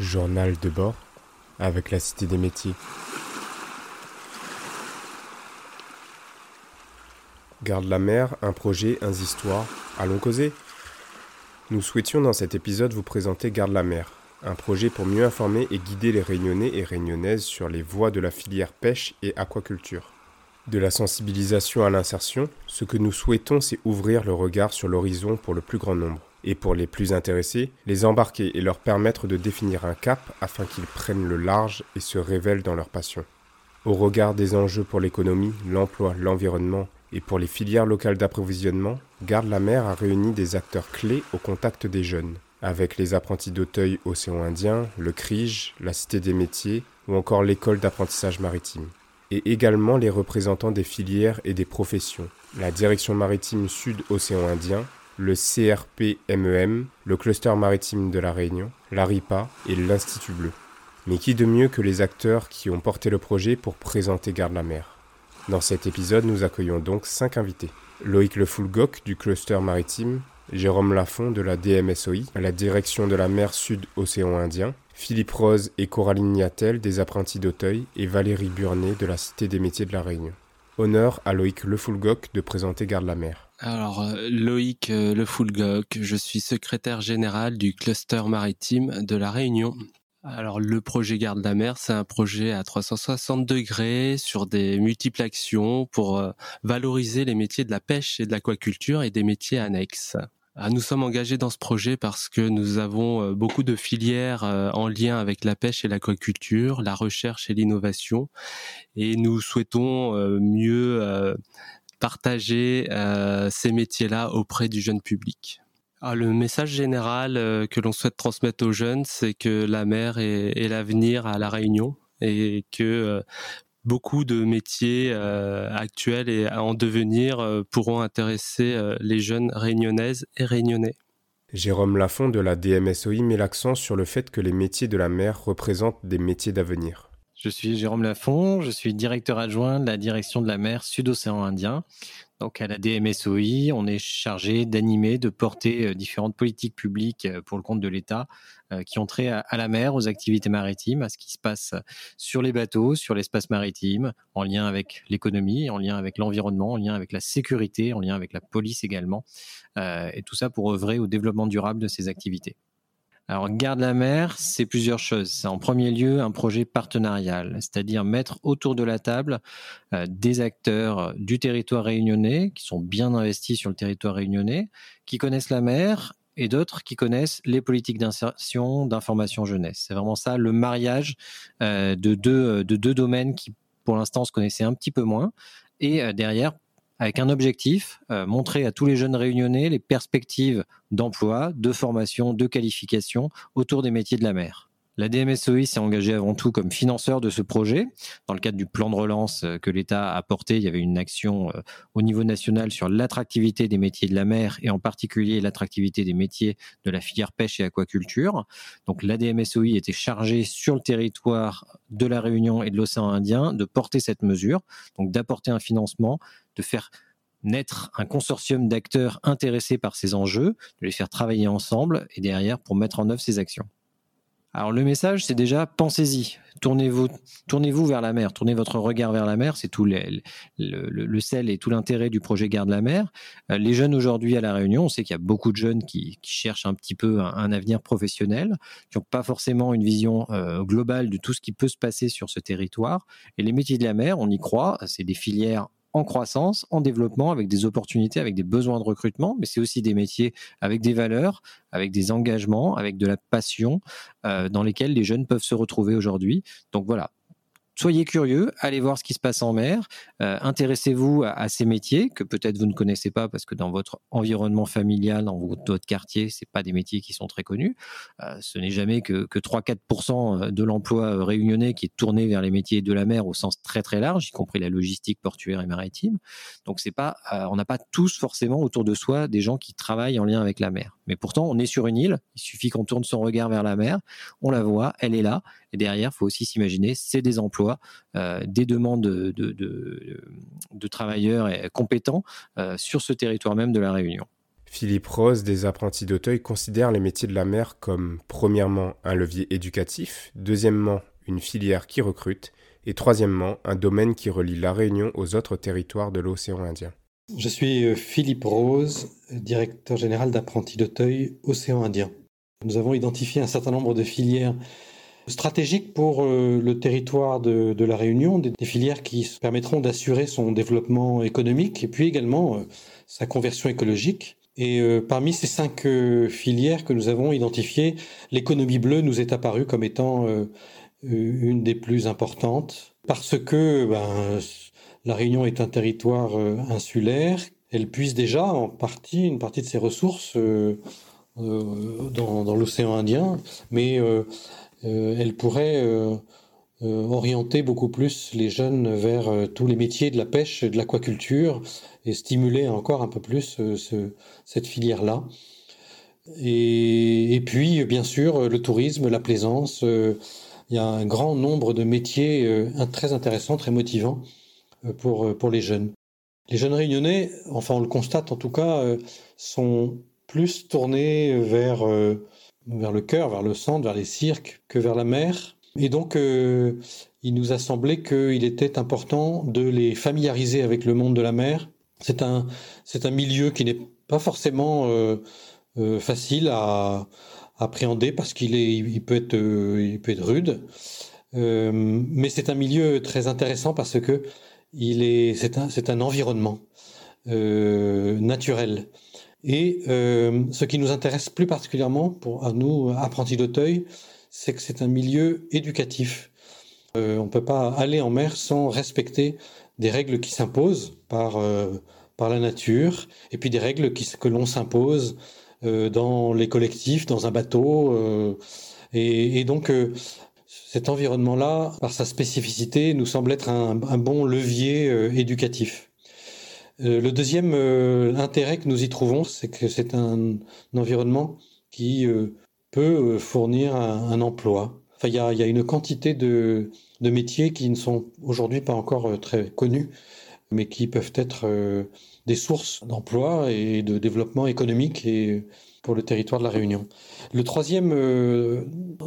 Journal de bord avec la Cité des métiers. Garde la mer, un projet, un histoires. Allons causer Nous souhaitions dans cet épisode vous présenter Garde la mer, un projet pour mieux informer et guider les réunionnais et réunionnaises sur les voies de la filière pêche et aquaculture. De la sensibilisation à l'insertion, ce que nous souhaitons c'est ouvrir le regard sur l'horizon pour le plus grand nombre et pour les plus intéressés, les embarquer et leur permettre de définir un cap afin qu'ils prennent le large et se révèlent dans leur passion. Au regard des enjeux pour l'économie, l'emploi, l'environnement et pour les filières locales d'approvisionnement, Garde la mer a réuni des acteurs clés au contact des jeunes, avec les apprentis d'Auteuil Océan Indien, le CRIGE, la Cité des métiers ou encore l'école d'apprentissage maritime, et également les représentants des filières et des professions, la Direction maritime Sud Océan Indien, le CRPMEM, e le Cluster maritime de la Réunion, l'ARIPA et l'Institut Bleu. Mais qui de mieux que les acteurs qui ont porté le projet pour présenter Garde la mer? Dans cet épisode, nous accueillons donc cinq invités. Loïc Le Foulgoc du Cluster maritime, Jérôme Lafont de la DMSOI, à la direction de la mer Sud-Océan Indien, Philippe Rose et Coraline Niatel des apprentis d'Auteuil et Valérie Burnet de la Cité des métiers de la Réunion. Honneur à Loïc Le Foulgoc de présenter Garde la mer. Alors, euh, Loïc euh, Le Foulgoc, je suis secrétaire général du cluster maritime de la Réunion. Alors, le projet Garde la mer, c'est un projet à 360 degrés sur des multiples actions pour euh, valoriser les métiers de la pêche et de l'aquaculture et des métiers annexes. Ah, nous sommes engagés dans ce projet parce que nous avons beaucoup de filières en lien avec la pêche et l'aquaculture, la recherche et l'innovation, et nous souhaitons mieux partager euh, ces métiers-là auprès du jeune public ah, Le message général euh, que l'on souhaite transmettre aux jeunes, c'est que la mer est, l'avenir à La Réunion et que euh, beaucoup de métiers actuels et en devenir pourront intéresser les jeunes réunionnaises et réunionnais. Jérôme Lafont de la DMSOI met l'accent sur le fait que les métiers de la mer représentent des métiers d'avenir. Je suis Jérôme Lafont, je suis directeur adjoint de la direction de la mer Sud-Océan Indien. Donc à la DMSOI, on est chargé d'animer, de porter euh, différentes politiques publiques euh, pour le compte de l'État euh, qui ont trait à, la mer, aux activités maritimes, à ce qui se passe sur les bateaux, sur l'espace maritime, en lien avec l'économie, en lien avec l'environnement, en lien avec la sécurité, en lien avec la police également, et tout ça pour œuvrer au développement durable de ces activités. Alors, Garde la mer, c'est plusieurs choses. C'est en premier lieu un projet partenarial, c'est-à-dire mettre autour de la table euh, des acteurs du territoire réunionnais, qui sont bien investis sur le territoire réunionnais, qui connaissent la mer et d'autres qui connaissent les politiques d'insertion, d'information jeunesse. C'est vraiment ça, le mariage euh, de, deux, de deux domaines qui, pour l'instant, se connaissaient un petit peu moins. Et euh, derrière, avec un objectif, euh, montrer à tous les jeunes réunionnais les perspectives d'emploi, de formation, de qualification autour des métiers de la mer. La DMSOI s'est engagée avant tout comme financeur de ce projet. Dans le cadre du plan de relance euh, que l'État a porté, il y avait une action euh, au niveau national sur l'attractivité des métiers de la mer et en particulier l'attractivité des métiers de la filière pêche et aquaculture. Donc la DMSOI était chargée sur le territoire de la Réunion et de l'océan Indien de porter cette mesure, donc d'apporter un financement, de faire naître un consortium d'acteurs intéressés par ces enjeux, de les faire travailler ensemble et derrière pour mettre en œuvre ces actions. Alors le message, c'est déjà pensez-y, tournez-vous, tournez-vous vers la mer, tournez votre regard vers la mer. C'est tout le, le, sel et tout l'intérêt du projet Garde la mer. Euh, les jeunes aujourd'hui à la Réunion, on sait qu'il y a beaucoup de jeunes qui, cherchent un petit peu un, avenir professionnel, qui n'ont pas forcément une vision euh, globale de tout ce qui peut se passer sur ce territoire. Et les métiers de la mer, on y croit, c'est des filières en croissance, en développement, avec des opportunités, avec des besoins de recrutement, mais c'est aussi des métiers avec des valeurs, avec des engagements, avec de la passion, euh, dans lesquels les jeunes peuvent se retrouver aujourd'hui. Donc voilà, soyez curieux, allez voir ce qui se passe en mer, euh, intéressez-vous à, ces métiers que peut-être vous ne connaissez pas parce que dans votre environnement familial, dans votre, quartier, c'est pas des métiers qui sont très connus. Euh, ce n'est jamais que, 3-4% de l'emploi euh, réunionnais qui est tourné vers les métiers de la mer au sens très très large, y compris la logistique portuaire et maritime. Donc c'est pas, on n'a pas tous forcément autour de soi des gens qui travaillent en lien avec la mer. Mais pourtant, on est sur une île. Il suffit qu'on tourne son regard vers la mer, on la voit, elle est là. Et derrière, il faut aussi s'imaginer, c'est des emplois, euh, des demandes de, de, travailleurs compétents euh, sur ce territoire même de la Réunion. Philippe Rose des apprentis d'Auteuil considère les métiers de la mer comme premièrement un levier éducatif, deuxièmement une filière qui recrute et troisièmement un domaine qui relie la Réunion aux autres territoires de l'océan Indien. Je suis euh, Philippe Rose, directeur général d'apprentis d'Auteuil, océan Indien. Nous avons identifié un certain nombre de filières stratégiques pour euh, le territoire de, la Réunion, des, filières qui permettront d'assurer son développement économique et puis également euh, sa conversion écologique. Et euh, parmi ces cinq filières que nous avons identifiées, l'économie bleue nous est apparue comme étant une des plus importantes parce que ben, la Réunion est un territoire insulaire. Elle puise déjà en partie une partie de ses ressources dans, l'océan Indien, mais elle pourrait euh, euh, orienter beaucoup plus les jeunes vers tous les métiers de la pêche et de l'aquaculture et stimuler encore un peu plus cette filière-là. Et, puis, bien sûr, le tourisme, la plaisance. il y a un grand nombre de métiers très intéressants, très motivants pour, pour les jeunes. Les jeunes réunionnais, enfin on le constate en tout cas, sont plus tournés vers vers le cœur, vers le centre, vers les cirques, que vers la mer. Et donc, euh, il nous a semblé qu'il était important de les familiariser avec le monde de la mer. C'est un, c'est un milieu qui n'est pas forcément euh, euh, facile à, appréhender parce qu'il est, il peut être, il peut être rude. mais c'est un milieu très intéressant parce que il est, c'est un, c'est un environnement naturel. Et euh, ce qui nous intéresse plus particulièrement pour nous, apprentis d'Auteuil, c'est que c'est un milieu éducatif. Euh, on ne peut pas aller en mer sans respecter des règles qui s'imposent par, euh, la nature, et puis des règles que l'on s'impose dans les collectifs, dans un bateau. Et, donc, cet environnement-là, par sa spécificité, nous semble être un bon levier éducatif. Euh, le deuxième euh, intérêt que nous y trouvons, c'est que c'est un, environnement qui euh, peut fournir un, emploi. Enfin, il y a, une quantité de, métiers qui ne sont aujourd'hui pas encore très connus, mais qui peuvent être des sources d'emploi et de développement économique et pour le territoire de la Réunion. Le troisième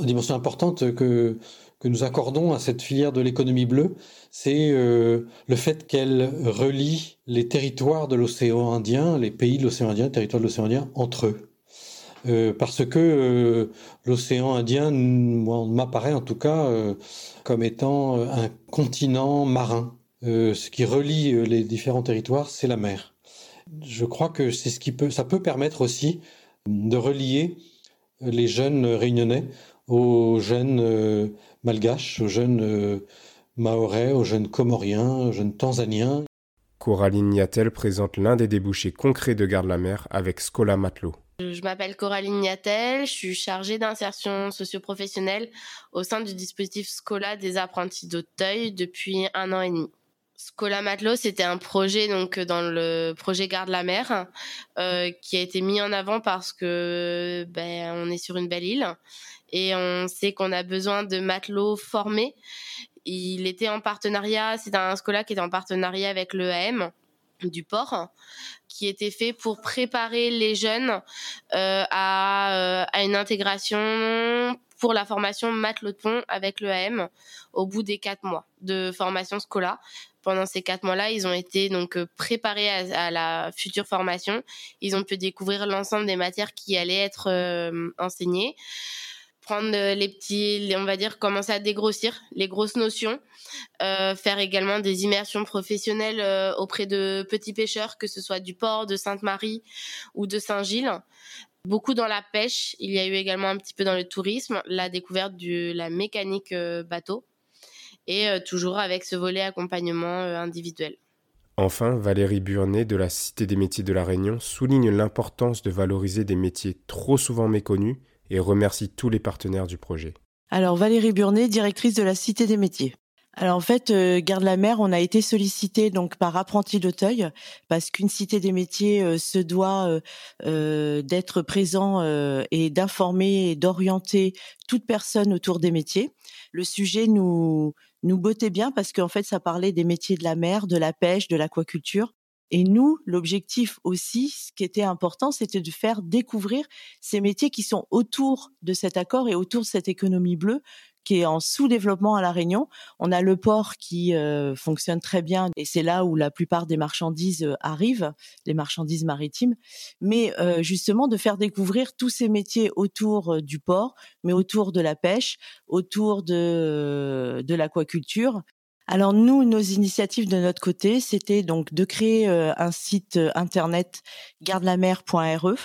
dimension importante que que nous accordons à cette filière de l'économie bleue, c'est euh, le fait qu'elle relie les territoires de l'océan Indien, les pays de l'océan Indien, les territoires de l'océan Indien, entre eux. Euh, parce que euh, l'océan Indien m'apparaît en tout cas comme étant un continent marin. ce qui relie les différents territoires, c'est la mer. Je crois que c'est ce qui peut, ça peut permettre aussi de relier les jeunes réunionnais aux jeunes malgaches, aux jeunes euh, maorais, aux jeunes comoriens, aux jeunes tanzaniens. Coraline Niatel présente l'un des débouchés concrets de Garde-la-Mer avec Scola Matelot. Je m'appelle Coraline Niatel, je suis chargée d'insertion socio-professionnelle au sein du dispositif Scola des apprentis d'Auteuil depuis un an et demi. Scola Matelot, c'était un projet donc dans le projet Garde la Mer euh, qui a été mis en avant parce que ben on est sur une belle île et on sait qu'on a besoin de matelots formés. Il était en partenariat, c'est un scola qui était en partenariat avec l'EAM du port, qui était fait pour préparer les jeunes euh, à, euh, à, une intégration pour la formation matelot de pont avec l'EAM au bout des quatre mois de formation scola. Pendant ces quatre mois-là, ils ont été donc préparés à, la future formation. Ils ont pu découvrir l'ensemble des matières qui allaient être euh, enseignées prendre les petits, on va dire, commencer à dégrossir les grosses notions, euh, faire également des immersions professionnelles euh, auprès de petits pêcheurs, que ce soit du port de Sainte-Marie ou de Saint-Gilles. Beaucoup dans la pêche, il y a eu également un petit peu dans le tourisme, la découverte de la mécanique euh, bateau, et toujours avec ce volet accompagnement individuel. Enfin, Valérie Burnet de la Cité des métiers de la Réunion souligne l'importance de valoriser des métiers trop souvent méconnus et remercie tous les partenaires du projet. Alors Valérie Burnet, directrice de la Cité des métiers. Alors en fait, euh, Garde la Mer, on a été sollicité donc par apprenti d'Auteuil parce qu'une cité des métiers euh, se doit euh, d'être présent et d'informer et d'orienter toute personne autour des métiers. Le sujet nous nous bottait bien parce qu'en fait, ça parlait des métiers de la mer, de la pêche, de l'aquaculture Et nous, l'objectif aussi, ce qui était important, c'était de faire découvrir ces métiers qui sont autour de cet accord et autour de cette économie bleue qui est en sous-développement à La Réunion. On a le port qui euh, fonctionne très bien et c'est là où la plupart des marchandises euh, arrivent, les marchandises maritimes. Mais euh, justement, de faire découvrir tous ces métiers autour du port, mais autour de la pêche, autour de, de l'aquaculture alors nous, nos initiatives de notre côté, c'était donc de créer euh, un site euh, internet gardelamer.re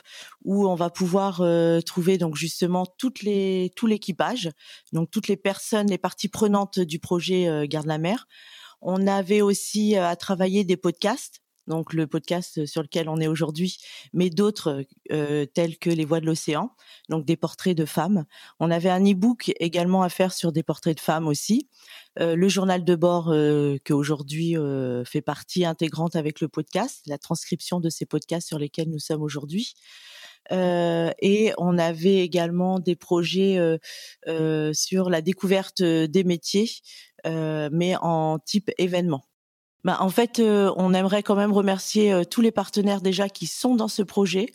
où on va pouvoir euh, trouver donc justement toutes les tout l'équipage, donc toutes les personnes, les parties prenantes du projet Garde la mer. On avait aussi à travailler des podcasts donc le podcast sur lequel on est aujourd'hui, mais d'autres euh, tels que Les Voix de l'océan, donc des portraits de femmes. On avait un e-book également à faire sur des portraits de femmes aussi. Euh, le journal de bord euh, aujourd'hui euh, fait partie intégrante avec le podcast, la transcription de ces podcasts sur lesquels nous sommes aujourd'hui. Et on avait également des projets sur la découverte des métiers, mais en type événement. Bah, en fait, euh, on aimerait quand même remercier euh, tous les partenaires déjà qui sont dans ce projet,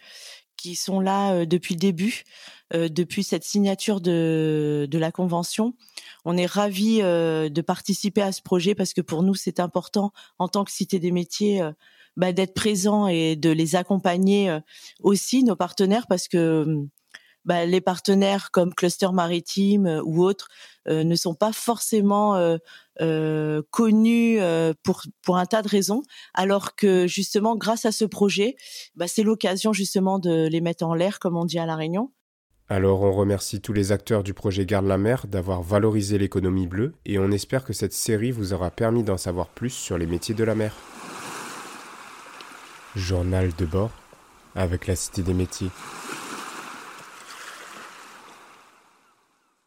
qui sont là euh, depuis le début, depuis cette signature de, de la convention. On est ravis de participer à ce projet parce que pour nous, c'est important en tant que Cité des métiers bah, d'être présent et de les accompagner aussi, nos partenaires, parce que bah, les partenaires comme Cluster Maritime euh, ou autres euh, ne sont pas forcément euh, connus pour un tas de raisons, alors que justement grâce à ce projet, bah, c'est l'occasion justement de les mettre en l'air, comme on dit à la Réunion. Alors on remercie tous les acteurs du projet Garde la mer d'avoir valorisé l'économie bleue et on espère que cette série vous aura permis d'en savoir plus sur les métiers de la mer. Journal de bord avec la Cité des métiers.